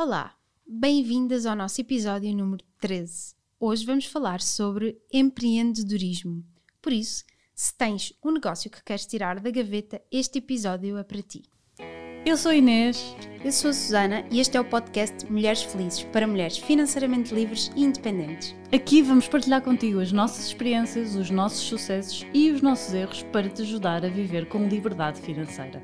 Olá, bem-vindas ao nosso episódio número 13. Hoje vamos falar sobre empreendedorismo. Por isso, se tens um negócio que queres tirar da gaveta, este episódio é para ti. Eu sou Inês. Eu sou a Susana e este é o podcast Mulheres Felizes para mulheres financeiramente livres e independentes. Aqui vamos partilhar contigo as nossas experiências, os nossos sucessos e os nossos erros para te ajudar a viver com liberdade financeira.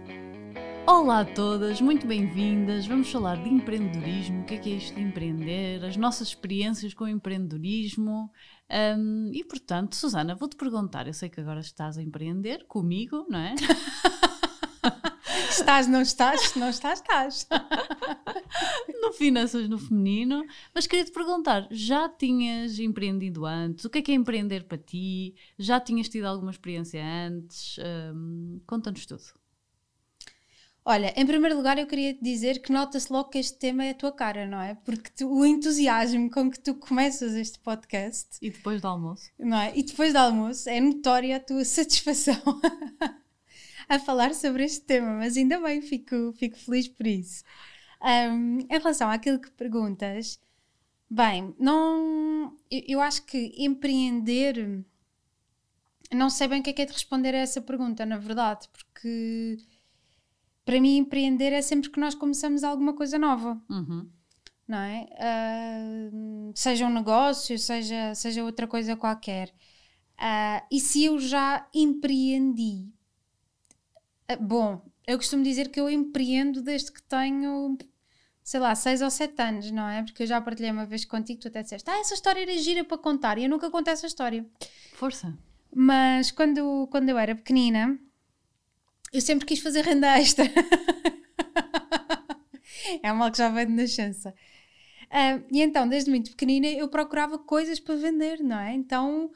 Olá a todas, muito bem-vindas. Vamos falar de empreendedorismo, o que é, que é isto de empreender, as nossas experiências com o empreendedorismo. Um, e portanto, Susana, vou-te perguntar: eu sei que agora estás a empreender comigo, não é? Estás, não estás? Não estás, estás. no Finanças no Feminino. Mas queria te perguntar: já tinhas empreendido antes? O que é que é empreender para ti? Já tinhas tido alguma experiência antes? Um, Conta-nos tudo. Olha, em primeiro lugar, eu queria te dizer que nota-se logo que este tema é a tua cara, não é? Porque tu, o entusiasmo com que tu começas este podcast. E depois do almoço. Não é? E depois do almoço é notória a tua satisfação a falar sobre este tema, mas ainda bem, fico, fico feliz por isso. Um, em relação àquilo que perguntas, bem, não. Eu, eu acho que empreender. Não sei bem o que é que é de responder a essa pergunta, na verdade, porque para mim empreender é sempre que nós começamos alguma coisa nova. Uhum. Não é? Uh, seja um negócio, seja, seja outra coisa qualquer. Uh, e se eu já empreendi? Uh, bom, eu costumo dizer que eu empreendo desde que tenho, sei lá, 6 ou 7 anos, não é? Porque eu já partilhei uma vez contigo, tu até disseste, ah, essa história era gira para contar, e eu nunca contei essa história. Força. Mas quando, quando eu era pequenina, eu sempre quis fazer renda extra. é mal que já vem de nascença. Uh, e então, desde muito pequenina, eu procurava coisas para vender, não é? Então,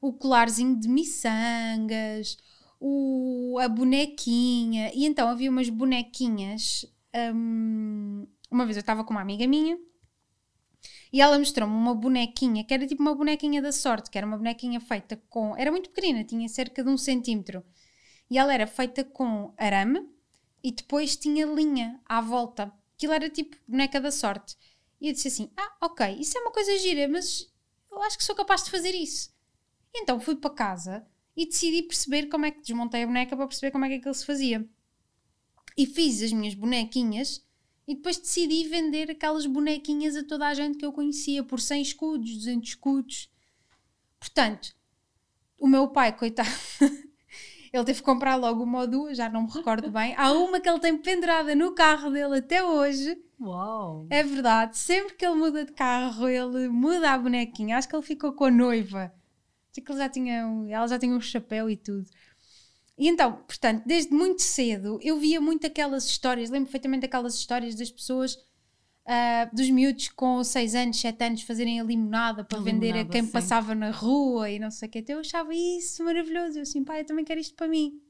o colarzinho de miçangas, o, a bonequinha. E então, havia umas bonequinhas. Um, uma vez eu estava com uma amiga minha e ela mostrou-me uma bonequinha que era tipo uma bonequinha da sorte, que era uma bonequinha feita com. Era muito pequenina, tinha cerca de um centímetro e ela era feita com arame e depois tinha linha à volta. Aquilo era tipo boneca da sorte. E eu disse assim: Ah, ok, isso é uma coisa gira, mas eu acho que sou capaz de fazer isso. E então fui para casa e decidi perceber como é que desmontei a boneca para perceber como é que aquilo se fazia. E fiz as minhas bonequinhas e depois decidi vender aquelas bonequinhas a toda a gente que eu conhecia por 100 escudos, 200 escudos. Portanto, o meu pai, coitado, Ele teve que comprar logo uma ou duas, já não me recordo bem. Há uma que ele tem pendurada no carro dele até hoje. Uau! É verdade. Sempre que ele muda de carro, ele muda a bonequinha. Acho que ele ficou com a noiva. Acho que ele já tinha, ela já tinha um chapéu e tudo. E então, portanto, desde muito cedo eu via muito aquelas histórias, lembro perfeitamente aquelas histórias das pessoas uh, dos miúdos com 6 anos, 7 anos fazerem a limonada para a vender limonada, a quem sim. passava na rua e não sei o que. Então eu achava isso maravilhoso. Eu assim, pai, eu também quero isto para mim.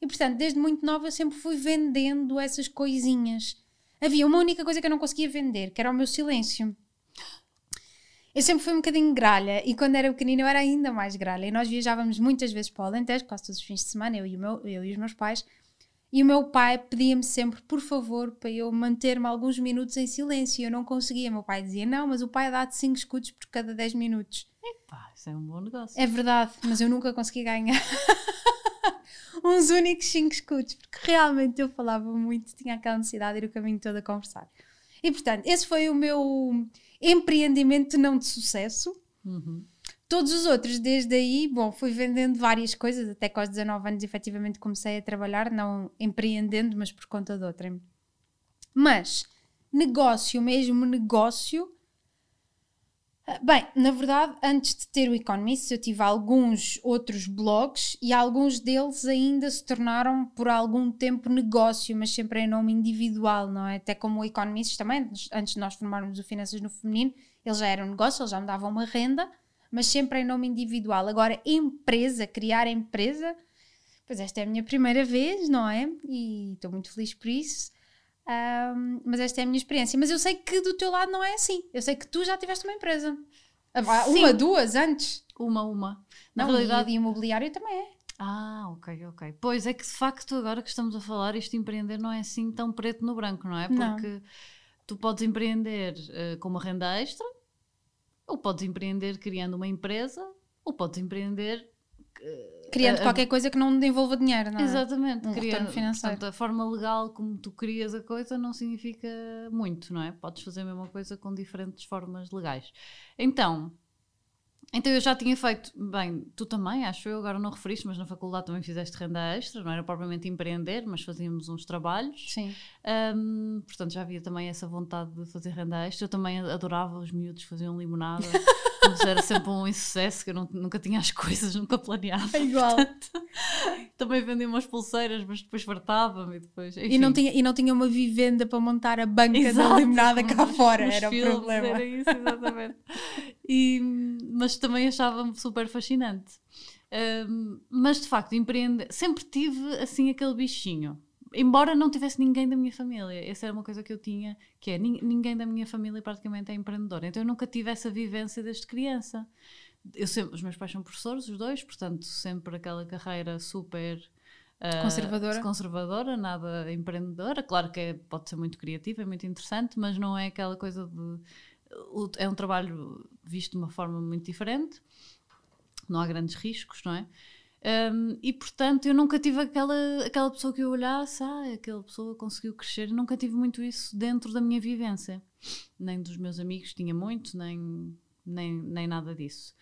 E portanto, desde muito nova eu sempre fui vendendo essas coisinhas. Havia uma única coisa que eu não conseguia vender, que era o meu silêncio. Eu sempre fui um bocadinho gralha e quando era pequenina eu era ainda mais gralha. E nós viajávamos muitas vezes para o Alentejo, quase todos os fins de semana, eu e, meu, eu e os meus pais. E o meu pai pedia-me sempre, por favor, para eu manter-me alguns minutos em silêncio. E eu não conseguia. O meu pai dizia: Não, mas o pai dá-te 5 escudos por cada 10 minutos. Epá, isso é um bom negócio. É verdade, mas eu nunca consegui ganhar uns únicos 5 escudos, porque realmente eu falava muito, tinha aquela necessidade de ir o caminho todo a conversar. E portanto, esse foi o meu empreendimento não de sucesso. Uhum. Todos os outros, desde aí, bom, fui vendendo várias coisas, até que aos 19 anos efetivamente comecei a trabalhar, não empreendendo, mas por conta de outra. Mas, negócio mesmo, negócio. Ah, bem, na verdade, antes de ter o Economist, eu tive alguns outros blogs e alguns deles ainda se tornaram por algum tempo negócio, mas sempre em nome individual, não é? Até como o Economist também, antes de nós formarmos o Finanças no Feminino, eles já eram negócio, eles já me davam uma renda mas sempre em nome individual. Agora, empresa, criar empresa, pois esta é a minha primeira vez, não é? E estou muito feliz por isso. Um, mas esta é a minha experiência. Mas eu sei que do teu lado não é assim. Eu sei que tu já tiveste uma empresa. Ah, uma, Sim. duas antes? Uma, uma. Na não, realidade, e imobiliário também é. Ah, ok, ok. Pois é que de facto, agora que estamos a falar, isto empreender não é assim tão preto no branco, não é? Porque. Não tu podes empreender uh, com uma renda extra, ou podes empreender criando uma empresa, ou podes empreender uh, criando qualquer coisa que não envolva dinheiro, não é? Exatamente, um criando, financeiro. Portanto, a forma legal como tu crias a coisa não significa muito, não é? Podes fazer a mesma coisa com diferentes formas legais. Então, então eu já tinha feito, bem, tu também, acho eu, agora não referiste, mas na faculdade também fizeste renda extra, não era propriamente empreender, mas fazíamos uns trabalhos. Sim. Um, portanto já havia também essa vontade de fazer renda extra. Eu também adorava os miúdos faziam limonada. mas era sempre um insucesso, que eu não, nunca tinha as coisas, nunca planeava. É igual. Portanto, também vendia umas pulseiras, mas depois fartava-me e depois. E não, tinha, e não tinha uma vivenda para montar a banca Exato, da limonada cá fora, era o problema. Era isso, exatamente. e, mas também achava-me super fascinante. Um, mas de facto, empreender, sempre tive assim aquele bichinho. Embora não tivesse ninguém da minha família, essa era uma coisa que eu tinha, que é ninguém da minha família praticamente é empreendedor. Então eu nunca tive essa vivência desde criança. Eu sempre, os meus pais são professores, os dois, portanto, sempre aquela carreira super uh, conservadora. conservadora, nada empreendedora. Claro que é, pode ser muito criativa, é muito interessante, mas não é aquela coisa de é um trabalho visto de uma forma muito diferente, não há grandes riscos, não é? Um, e portanto eu nunca tive aquela, aquela pessoa que eu olhasse, ah, aquela pessoa conseguiu crescer, nunca tive muito isso dentro da minha vivência, nem dos meus amigos tinha muito, nem, nem, nem nada disso.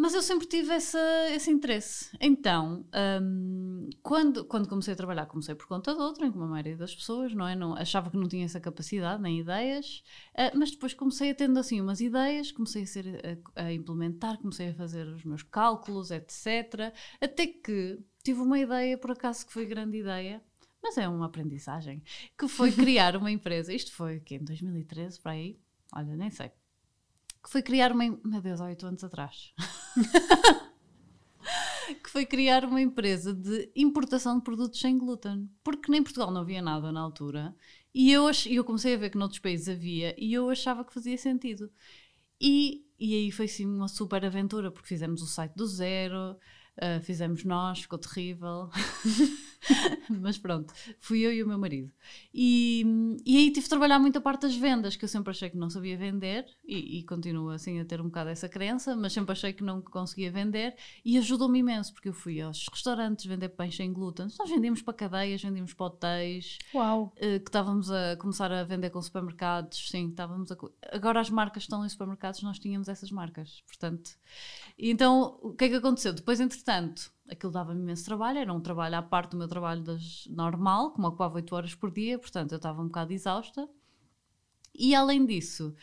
Mas eu sempre tive essa, esse interesse. Então, um, quando, quando comecei a trabalhar, comecei por conta de outra, como a maioria das pessoas, não é? Não, achava que não tinha essa capacidade, nem ideias, uh, mas depois comecei a tendo assim umas ideias, comecei a, ser, a, a, implementar, comecei a fazer os meus cálculos, etc. Até que tive uma ideia, por acaso, que foi grande ideia, mas é uma aprendizagem, que foi criar uma empresa. Isto foi aqui em 2013, para aí, olha, nem sei que foi criar uma. Meu Deus, há oito anos atrás. que foi criar uma empresa de importação de produtos sem glúten. Porque nem Portugal não havia nada na altura. E eu, ach... eu comecei a ver que noutros países havia e eu achava que fazia sentido. E, e aí foi sim uma super aventura, porque fizemos o site do zero, uh, fizemos nós, ficou terrível. Mas pronto, fui eu e o meu marido. E, e aí tive de trabalhar muito a parte das vendas, que eu sempre achei que não sabia vender, e, e continuo assim a ter um bocado essa crença, mas sempre achei que não conseguia vender, e ajudou-me imenso, porque eu fui aos restaurantes vender pães sem glúten. Nós vendíamos para cadeias, vendíamos para hotéis, Uau. Uh, que estávamos a começar a vender com supermercados, sim, estávamos a... Agora as marcas estão em supermercados, nós tínhamos essas marcas, portanto... Então, o que é que aconteceu? Depois, entretanto, aquilo dava-me imenso trabalho, era um trabalho à parte do meu trabalho das, normal, que me ocupava 8 horas por dia, portanto eu estava um bocado exausta. E além disso,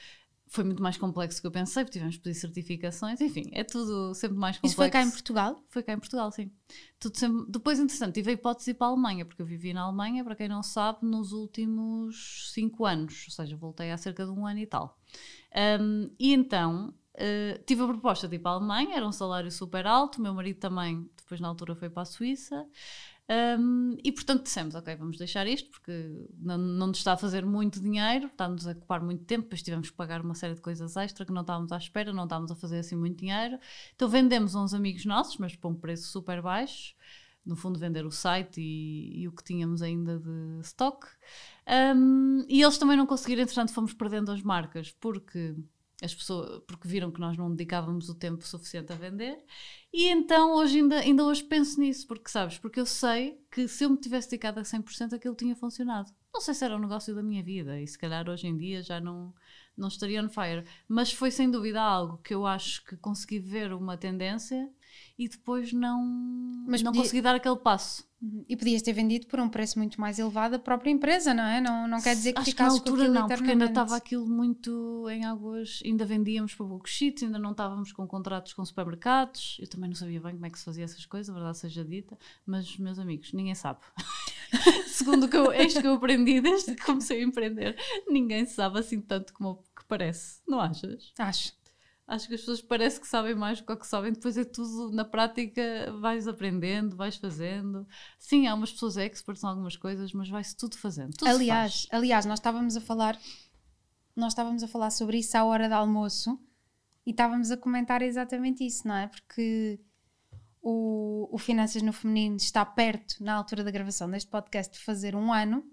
foi muito mais complexo do que eu pensei, porque tivemos que pedir certificações, enfim, é tudo sempre mais complexo. Isso foi cá em Portugal? Foi cá em Portugal, sim. Tudo sempre... Depois, interessante, tive a hipótese de ir para a Alemanha, porque eu vivi na Alemanha, para quem não sabe, nos últimos 5 anos, ou seja, voltei há cerca de um ano e tal. Um, e então, uh, tive a proposta de ir para a Alemanha, era um salário super alto, o meu marido também depois na altura foi para a Suíça. Um, e portanto dissemos, ok, vamos deixar isto porque não, não nos está a fazer muito dinheiro, está-nos a ocupar muito tempo, depois tivemos que pagar uma série de coisas extra que não estávamos à espera, não estávamos a fazer assim muito dinheiro. Então vendemos a uns amigos nossos, mas por um preço super baixo. No fundo, vender o site e, e o que tínhamos ainda de stock. Um, e eles também não conseguiram, entretanto, fomos perdendo as marcas porque as pessoas, porque viram que nós não dedicávamos o tempo suficiente a vender. E então hoje ainda, ainda hoje penso nisso, porque sabes, porque eu sei que se eu me tivesse dedicado a 100% aquilo tinha funcionado. Não sei se era o negócio da minha vida e se calhar hoje em dia já não, não estaria on fire, mas foi sem dúvida algo que eu acho que consegui ver uma tendência e depois não, mas não podia... consegui dar aquele passo. Uhum. E podias ter vendido por um preço muito mais elevado a própria empresa, não é? Não, não quer dizer que Acho ficasses que na altura não, porque ainda estava aquilo muito em águas, ainda vendíamos para Sheets, ainda não estávamos com contratos com supermercados, eu também não sabia bem como é que se fazia essas coisas, a verdade seja dita, mas meus amigos, ninguém sabe. Segundo que eu, isto que eu aprendi desde que comecei a empreender, ninguém sabe assim tanto como que parece, não achas? Acho. Acho que as pessoas parece que sabem mais do que, que sabem, depois é tudo na prática, vais aprendendo, vais fazendo. Sim, há umas pessoas experts em algumas coisas, mas vai-se tudo fazendo. Tudo aliás, aliás, nós estávamos a falar, nós estávamos a falar sobre isso à hora de almoço e estávamos a comentar exatamente isso, não é? Porque o, o Finanças no Feminino está perto, na altura da gravação deste podcast, de fazer um ano.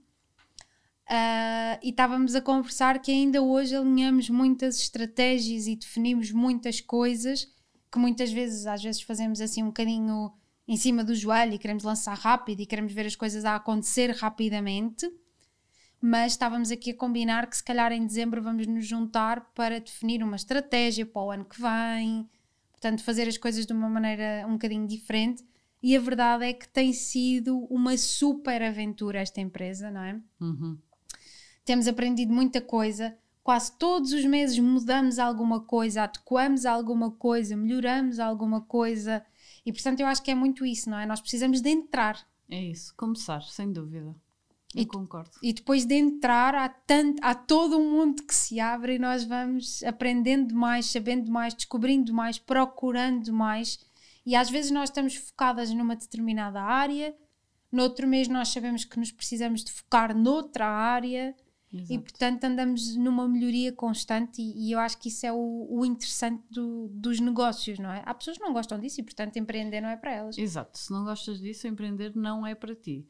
Uh, e estávamos a conversar que ainda hoje alinhamos muitas estratégias e definimos muitas coisas que muitas vezes, às vezes fazemos assim um bocadinho em cima do joelho e queremos lançar rápido e queremos ver as coisas a acontecer rapidamente, mas estávamos aqui a combinar que se calhar em dezembro vamos nos juntar para definir uma estratégia para o ano que vem, portanto fazer as coisas de uma maneira um bocadinho diferente. E a verdade é que tem sido uma super aventura esta empresa, não é? Uhum temos aprendido muita coisa. Quase todos os meses mudamos alguma coisa, adequamos alguma coisa, melhoramos alguma coisa. E portanto, eu acho que é muito isso, não é? Nós precisamos de entrar. É isso, começar, sem dúvida. Eu e, concordo. E depois de entrar, há, tanto, há todo um mundo que se abre e nós vamos aprendendo mais, sabendo mais, descobrindo mais, procurando mais. E às vezes nós estamos focadas numa determinada área, no outro mês nós sabemos que nos precisamos de focar noutra área Exato. E portanto andamos numa melhoria constante e, e eu acho que isso é o, o interessante do, dos negócios, não é? Há pessoas que não gostam disso e portanto empreender não é para elas. Exato, se não gostas disso, empreender não é para ti.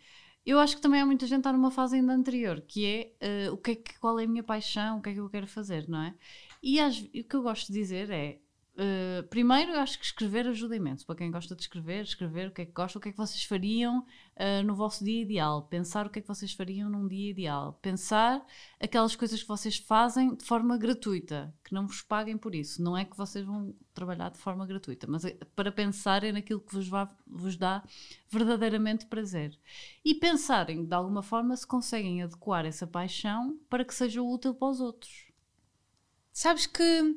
Eu acho que também há muita gente está numa fase ainda anterior, que é uh, o que é que, qual é a minha paixão, o que é que eu quero fazer, não é? E as, o que eu gosto de dizer é Uh, primeiro, eu acho que escrever ajuda imenso. Para quem gosta de escrever, escrever o que é que gosta, o que é que vocês fariam uh, no vosso dia ideal. Pensar o que é que vocês fariam num dia ideal. Pensar aquelas coisas que vocês fazem de forma gratuita, que não vos paguem por isso. Não é que vocês vão trabalhar de forma gratuita, mas é para pensarem naquilo que vos, vá, vos dá verdadeiramente prazer. E pensarem de alguma forma se conseguem adequar essa paixão para que seja útil para os outros. Sabes que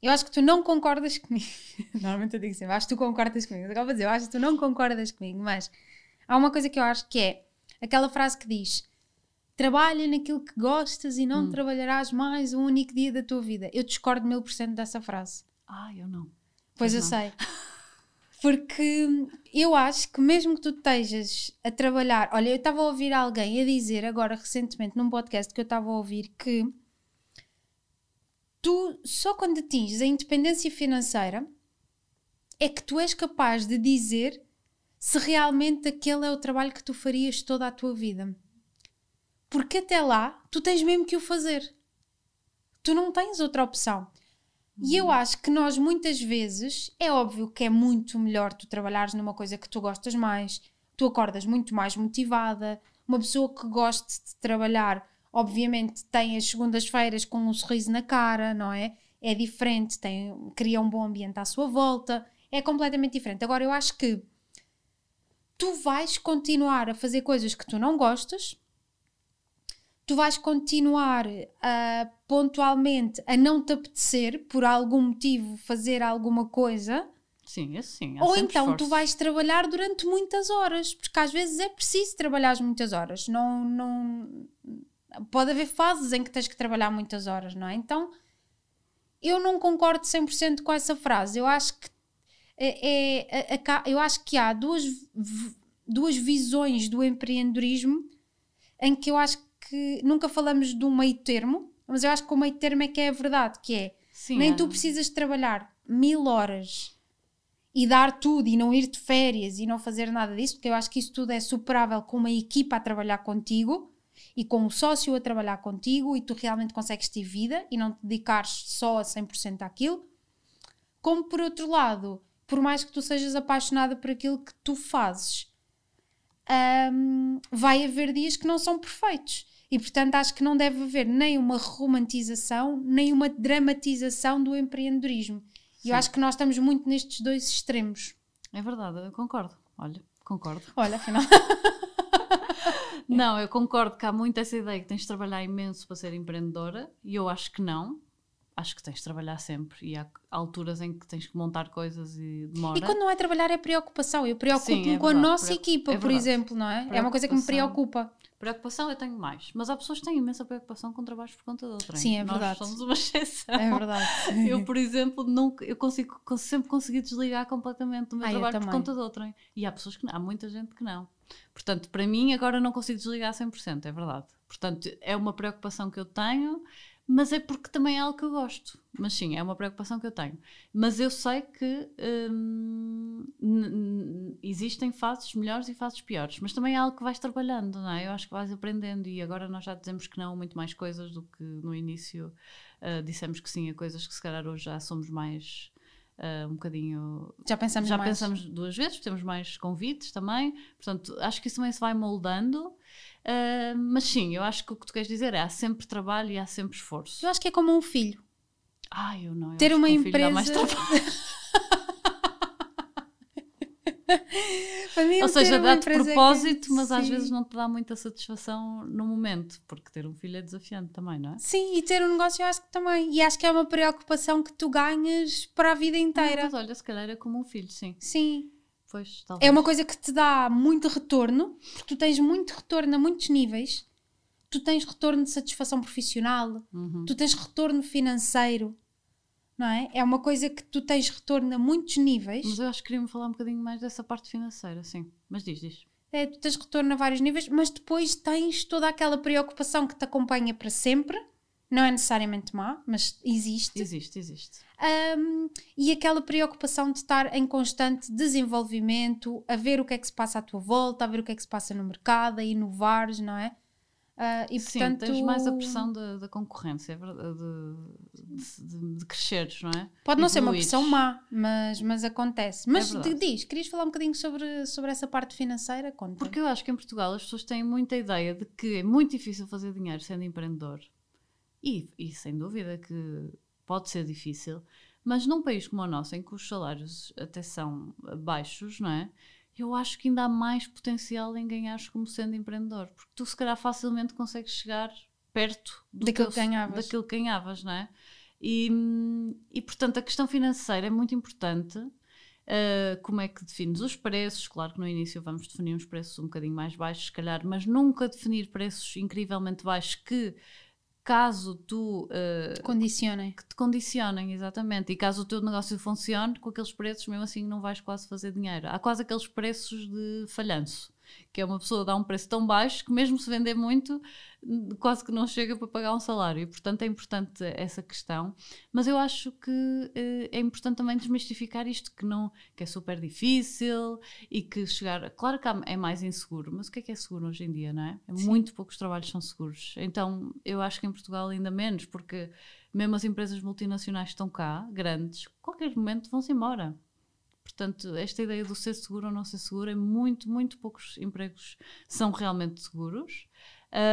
eu acho que tu não concordas comigo. Normalmente eu digo assim, acho que tu concordas comigo. Acabo de dizer, eu acho que tu não concordas comigo, mas há uma coisa que eu acho que é aquela frase que diz: trabalha naquilo que gostas e não hum. trabalharás mais um único dia da tua vida. Eu discordo mil por cento dessa frase. Ah, eu não. Pois, pois eu não. sei. Porque eu acho que mesmo que tu estejas a trabalhar, olha, eu estava a ouvir alguém a dizer agora recentemente num podcast que eu estava a ouvir que tu só quando atinges a independência financeira é que tu és capaz de dizer se realmente aquele é o trabalho que tu farias toda a tua vida. Porque até lá tu tens mesmo que o fazer. Tu não tens outra opção. E eu uhum. acho que nós muitas vezes, é óbvio que é muito melhor tu trabalhares numa coisa que tu gostas mais, tu acordas muito mais motivada. Uma pessoa que goste de trabalhar obviamente tem as segundas-feiras com um sorriso na cara, não é? É diferente, tem, cria um bom ambiente à sua volta, é completamente diferente. Agora, eu acho que tu vais continuar a fazer coisas que tu não gostas, tu vais continuar a pontualmente a não te apetecer por algum motivo fazer alguma coisa. Sim, assim. Ou então esforço. tu vais trabalhar durante muitas horas, porque às vezes é preciso trabalhar muitas horas. Não, não, pode haver fases em que tens que trabalhar muitas horas, não é? Então, eu não concordo 100% com essa frase. Eu acho que é, é, é, eu acho que há duas, duas visões do empreendedorismo em que eu acho que nunca falamos de um meio termo, mas eu acho que o meio termo é que é a verdade, que é Sim, nem é. tu precisas trabalhar mil horas e dar tudo e não ir de férias e não fazer nada disso, porque eu acho que isso tudo é superável com uma equipa a trabalhar contigo e com um sócio a trabalhar contigo e tu realmente consegues ter vida e não te dedicares só a 100% àquilo. Como por outro lado, por mais que tu sejas apaixonada por aquilo que tu fazes, um, vai haver dias que não são perfeitos. E portanto acho que não deve haver nem uma romantização, nem uma dramatização do empreendedorismo. E eu acho que nós estamos muito nestes dois extremos. É verdade, eu concordo. Olha, concordo. Olha, afinal. Não, eu concordo que há muito essa ideia que tens de trabalhar imenso para ser empreendedora e eu acho que não. Acho que tens de trabalhar sempre e há alturas em que tens que montar coisas e demora. E quando não é trabalhar é preocupação. Eu preocupo-me é com a nossa equipa, é por exemplo, não é? É uma coisa que me preocupa. Preocupação eu tenho mais, mas há pessoas que têm imensa preocupação com trabalhos por conta de outrem. Sim, é Nós verdade. somos uma exceção. É verdade. Eu, por exemplo, nunca, eu consigo, sempre consegui desligar completamente do meu ah, trabalho por conta de outrem. E há pessoas que não, há muita gente que não. Portanto, para mim, agora não consigo desligar 100%, é verdade. Portanto, é uma preocupação que eu tenho, mas é porque também é algo que eu gosto. Mas sim, é uma preocupação que eu tenho. Mas eu sei que hum, existem fases melhores e fases piores, mas também é algo que vais trabalhando, não é? Eu acho que vais aprendendo e agora nós já dizemos que não muito mais coisas do que no início uh, dissemos que sim a coisas que se calhar hoje já somos mais Uh, um bocadinho. Já pensamos Já mais. pensamos duas vezes, temos mais convites também. Portanto, acho que isso também se vai moldando. Uh, mas sim, eu acho que o que tu queres dizer é há sempre trabalho e há sempre esforço. Eu acho que é como um filho. Ah, eu não. Eu Ter uma um filho dá empresa. mais trabalho. Para mim, Ou seja, dá-te que- propósito, mas às Sim. vezes não te dá muita satisfação no momento, porque ter um filho é desafiante também, não é? Sim, e ter um negócio eu acho que também. E acho que é uma preocupação que tu ganhas para a vida inteira. Mas olha, se calhar é como um filho, sim. Sim. Pois, talvez. É uma coisa que te dá muito retorno, porque tu tens muito retorno a muitos níveis. Tu tens retorno de satisfação profissional, Uhum. tu tens retorno financeiro, não é? É uma coisa que tu tens retorno a muitos níveis. Mas eu acho que queria-me falar um bocadinho mais dessa parte financeira, sim. Mas diz, diz. É, tu tens retorno a vários níveis, mas depois tens toda aquela preocupação que te acompanha para sempre. Não é necessariamente má, mas existe. Existe, existe. Um, e aquela preocupação de estar em constante desenvolvimento, a ver o que é que se passa à tua volta, a ver o que é que se passa no mercado, a inovares, não é? Ah, e Sim, portanto, tens mais a pressão da, da concorrência, é verdade, de, de, de cresceres, não é? Pode não ser uma pressão má, mas, mas acontece. Mas verdade. diz, querias falar um bocadinho sobre, sobre essa parte financeira? Conta. Porque eu acho que em Portugal as pessoas têm muita ideia de que é muito difícil fazer dinheiro sendo empreendedor. E, e sem dúvida que pode ser difícil, mas num país como o nosso, em que os salários até são baixos, não é? Eu acho que ainda há mais potencial em ganhares como sendo empreendedor, porque tu se calhar facilmente consegues chegar perto Daquilo teu- que ganhavas. daquilo que ganhavas, não é? E, e portanto a questão financeira é muito importante. Uh, como é que defines os preços? Claro que no início vamos definir uns preços um bocadinho mais baixos, se calhar, mas nunca definir preços incrivelmente baixos que, caso tu uh, Condicionem. que te condicionem, exatamente. E caso o teu negócio funcione, com aqueles preços, mesmo assim não vais quase fazer dinheiro. Há quase aqueles preços de falhanço, que é uma pessoa dar um preço tão baixo que mesmo se vender muito, quase que não chega para pagar um salário. E, portanto, é importante essa questão. Mas eu acho que eh, é importante também desmistificar isto, que, não, que é super difícil e que chegar... Claro que é mais inseguro, mas o que é que é seguro hoje em dia, não é? É Sim. Muito poucos trabalhos são seguros. Então, eu acho que em Portugal ainda menos, porque mesmo as empresas multinacionais estão cá, grandes, qualquer momento vão-se embora. Portanto, esta ideia do ser seguro ou não ser seguro é muito, muito poucos empregos são realmente seguros.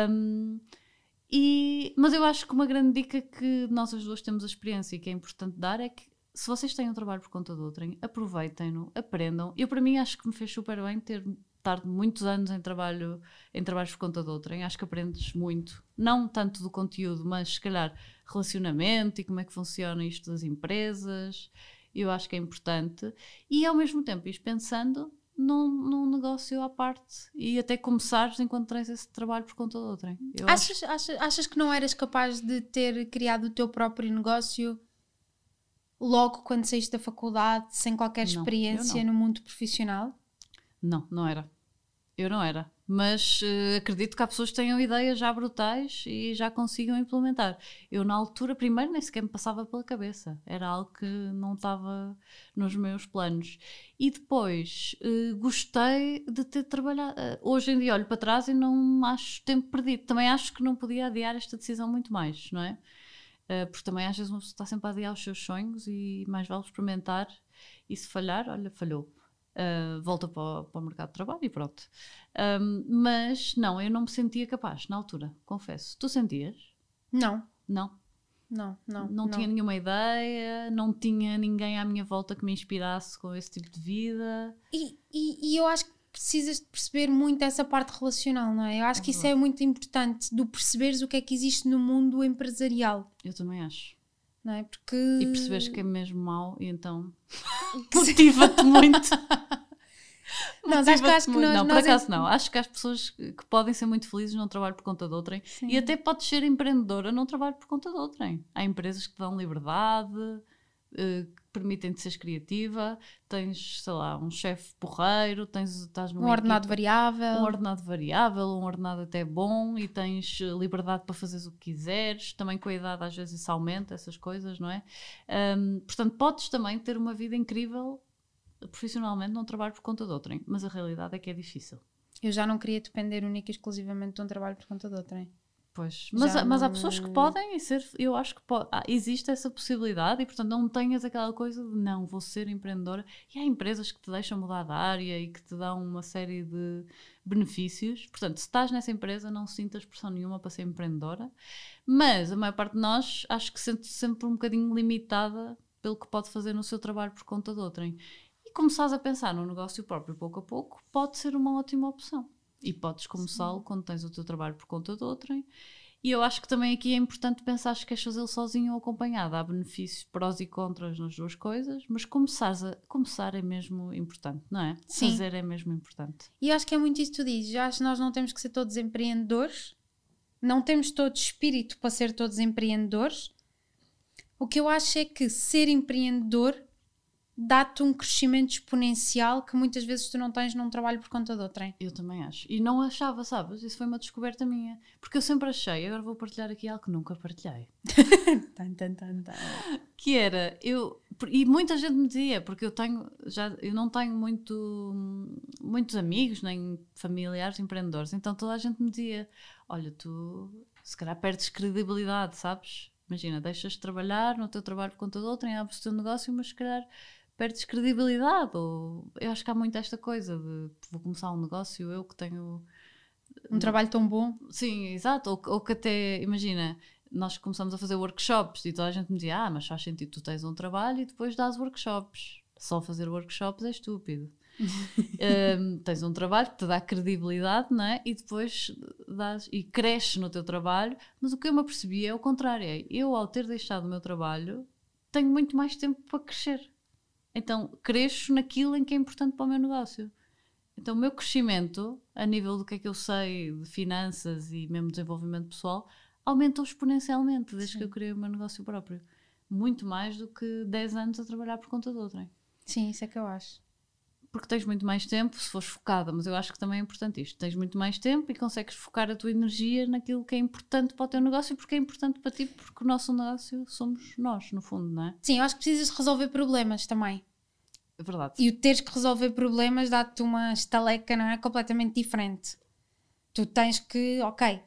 Um, e, mas eu acho que uma grande dica que nós as duas temos a experiência e que é importante dar é que se vocês têm um trabalho por conta de outrem, aproveitem-no, aprendam. Eu, para mim, acho que me fez super bem ter estar muitos anos em trabalho em trabalhos por conta de outrem. Acho que aprendes muito, não tanto do conteúdo, mas se calhar relacionamento e como é que funciona isto das empresas. Eu acho que é importante. E ao mesmo tempo, ires pensando num, num negócio à parte e até começares enquanto tens esse trabalho por conta de outrem. Eu acho- Achas, achas, achas que não eras capaz de ter criado o teu próprio negócio logo quando saíste da faculdade, sem qualquer Não, experiência não. no mundo profissional? Não, não era. Eu não era. Mas eh, acredito que há pessoas que tenham ideias já brutais e já consigam implementar. Eu, na altura, primeiro nem sequer me passava pela cabeça. Era algo que não estava nos meus planos. E depois eh, gostei de ter trabalhado. eh, hoje em dia olho para trás e não acho tempo perdido. Também acho que não podia adiar esta decisão muito mais, não é? Porque também às vezes uma pessoa está sempre a adiar os seus sonhos e mais vale experimentar. E se falhar, olha, falhou. Uh, volta para o, para o mercado de trabalho e pronto. Um, mas não, eu não me sentia capaz na altura, confesso. Tu sentias? Não, Não. não, não. Não, tinha nenhuma ideia, não tinha ninguém à minha volta que me inspirasse com esse tipo de vida. E, e, e eu acho que precisas de perceber muito essa parte relacional, não é? Eu acho É que isso é muito importante, do perceberes o que é que existe no mundo empresarial, Eu também acho. Não é? Porque... E percebes que é mesmo mau e então motiva-te muito. Nós acho que, acho que nós, não, por acaso não. Acho que há pessoas que podem ser muito felizes num trabalho por conta de outrem. Sim. E até podes ser empreendedora num trabalho por conta de outrem. Há empresas que dão liberdade, uh, que permitem-te ser criativa, tens, sei lá, um chefe porreiro, tens, estás um ordenado equipa, variável. Um ordenado variável, um ordenado até bom e tens liberdade para fazeres o que quiseres. Também com a idade às vezes isso aumenta, essas coisas, não é? Um, portanto, podes também ter uma vida incrível profissionalmente num trabalho por conta de outrem, mas a realidade é que é difícil. Eu já não queria depender única e exclusivamente de um trabalho por conta de outrem. Pois, mas, mas há pessoas que podem ser, eu acho que pode, ah, existe essa possibilidade e portanto não tenhas aquela coisa de não, vou ser empreendedora. E há empresas que te deixam mudar de área e que te dão uma série de benefícios. Portanto, se estás nessa empresa, não sintas pressão nenhuma para ser empreendedora. Mas a maior parte de nós acho que sente-se sempre um bocadinho limitada pelo que pode fazer no seu trabalho por conta de outrem. E começares a pensar no negócio próprio pouco a pouco, pode ser uma ótima opção. E podes começá-lo quando tens o teu trabalho por conta de outrem. E eu acho que também aqui é importante pensar se queres fazê-lo sozinho ou acompanhado. Há benefícios, prós e contras nas duas coisas, mas começares a, começar é mesmo importante, não é? Sim. Fazer é mesmo importante. E acho que é muito isso que tu dizes. Já acho que nós não temos que ser todos empreendedores, não temos todo espírito para ser todos empreendedores. O que eu acho é que ser empreendedor dá-te um crescimento exponencial que muitas vezes tu não tens num trabalho por conta de outrem. Eu também acho. E não achava, sabes? Isso foi uma descoberta minha. Porque eu sempre achei, agora vou partilhar aqui algo que nunca partilhei. tan, tan, tan, tan. Que era, eu. E muita gente me dizia, porque eu tenho, já, eu não tenho muito, muitos amigos, nem familiares empreendedores, então toda a gente me dizia: olha, tu se calhar perdes credibilidade, sabes? Imagina, deixas de trabalhar no teu trabalho por conta de outrem, abres o teu negócio, mas se calhar perdes credibilidade. Ou eu acho que há muito esta coisa de vou começar um negócio, eu que tenho um trabalho tão bom. Sim, exato. Ou, ou, que até, imagina, nós começamos a fazer workshops e toda a gente me dizia: Ah, mas faz sentido, tu tens um trabalho e depois dás workshops. Só fazer workshops é estúpido. um, tens um trabalho que te dá credibilidade, não é? E depois dás e cresces no teu trabalho. Mas o que eu me apercebi é o contrário: é eu, ao ter deixado o meu trabalho, tenho muito mais tempo para crescer. Então cresço naquilo em que é importante para o meu negócio. Então o meu crescimento, a nível do que é que eu sei de finanças e mesmo desenvolvimento pessoal, aumentou exponencialmente desde Sim. que eu criei o meu negócio próprio. Muito mais do que 10 anos a trabalhar por conta de outrem. Sim, isso é que eu acho. Porque tens muito mais tempo se fores focada, mas eu acho que também é importante isto. Tens muito mais tempo e consegues focar a tua energia naquilo que é importante para o teu negócio, porque é importante para ti, porque o nosso negócio somos nós, no fundo, não é? Sim, eu acho que precisas resolver problemas também. É verdade. E o teres que resolver problemas dá-te uma estaleca, não é? Completamente diferente. Tu tens que, ok,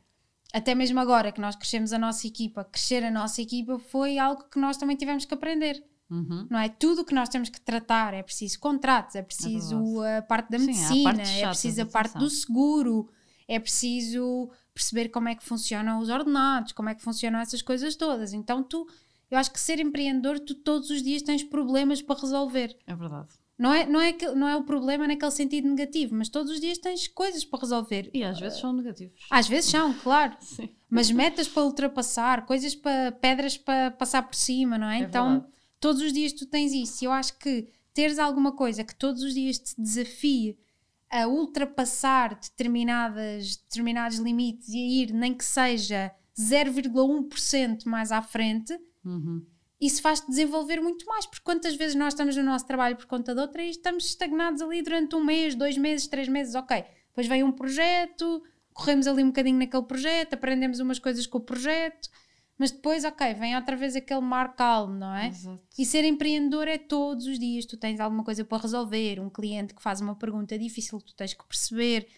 até mesmo agora que nós crescemos a nossa equipa, crescer a nossa equipa foi algo que nós também tivemos que aprender. Uhum. Não é? Tudo que nós temos que tratar, é preciso contratos, é preciso é a parte da Sim, medicina, parte é preciso a parte do seguro, é preciso perceber como é que funcionam os ordenados, como é que funcionam essas coisas todas. Então tu, eu acho que ser empreendedor, tu todos os dias tens problemas para resolver. É verdade. Não é, não, é que, não é o problema naquele sentido negativo, mas todos os dias tens coisas para resolver. E às vezes são negativos. Às vezes são, claro. Sim. Mas metas para ultrapassar, coisas para pedras para passar por cima, não é? é então, verdade todos os dias tu tens isso. Eu acho que teres alguma coisa que todos os dias te desafie a ultrapassar determinadas, determinados limites e a ir, nem que seja 0,1% mais à frente, uhum. isso faz-te desenvolver muito mais. Porque quantas vezes nós estamos no nosso trabalho por conta de outra e estamos estagnados ali durante um mês, dois meses, três meses, ok. Depois vem um projeto, corremos ali um bocadinho naquele projeto, aprendemos umas coisas com o projeto mas depois, ok, vem outra vez aquele mar calmo, não é? Exato. E ser empreendedor é todos os dias, tu tens alguma coisa para resolver, um cliente que faz uma pergunta difícil, tu tens que perceber,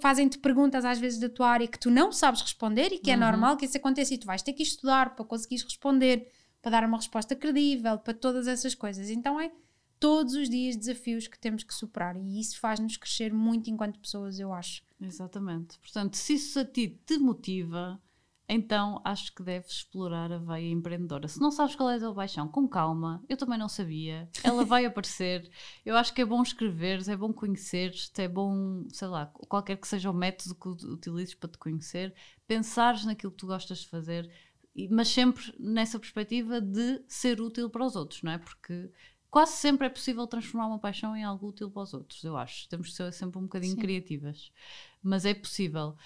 fazem-te perguntas às vezes da tua área que tu não sabes responder e que é uhum. normal que isso aconteça e tu vais ter que estudar para conseguires responder, para dar uma resposta credível, para todas essas coisas. Então é todos os dias desafios que temos que superar e isso faz-nos crescer muito enquanto pessoas, eu acho. Exatamente. Portanto, se isso a ti te motiva, então acho que deves explorar a veia empreendedora. Se não sabes qual é a tua paixão, com calma, eu também não sabia. Ela vai aparecer. Eu acho que é bom escreveres, é bom conheceres, é bom, sei lá, qualquer que seja o método que utilizes para te conhecer, pensares naquilo que tu gostas de fazer, mas sempre nessa perspectiva de ser útil para os outros, não é? Porque quase sempre é possível transformar uma paixão em algo útil para os outros, eu acho. Temos que ser sempre um bocadinho Sim. criativas. Mas é possível.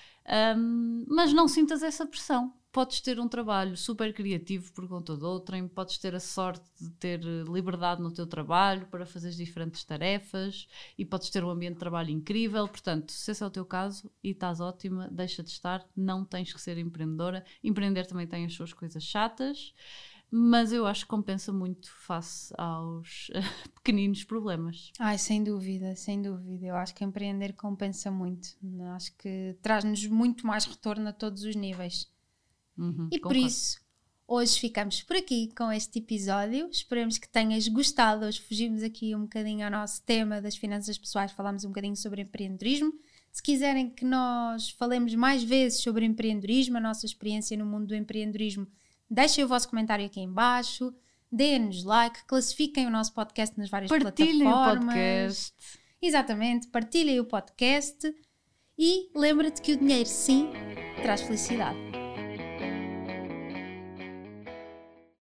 Um, mas não sintas essa pressão. podes ter um trabalho super criativo por conta de outrem, podes ter a sorte de ter eh, liberdade no teu trabalho para fazer diferentes tarefas e podes ter um ambiente de trabalho incrível. Portanto, se esse é o teu caso e estás ótima, deixa de estar, não tens que ser empreendedora. Empreender também tem as suas coisas chatas, mas eu acho que compensa muito face aos pequeninos problemas. Ai, sem dúvida, sem dúvida. Eu acho que empreender compensa muito. Acho que traz-nos muito mais retorno a todos os níveis. Uhum, E por concordo. isso, hoje ficamos por aqui com este episódio. Esperemos que tenhas gostado. Hoje fugimos aqui um bocadinho ao nosso tema das finanças pessoais, falámos um bocadinho sobre empreendedorismo. Se quiserem que nós falemos mais vezes sobre empreendedorismo, a nossa experiência no mundo do empreendedorismo, deixem o vosso comentário aqui em baixo, deem-nos like, classifiquem o nosso podcast nas várias Partilhem o plataformas. podcast. Exatamente, partilhem o podcast e lembra-te que o dinheiro sim traz felicidade.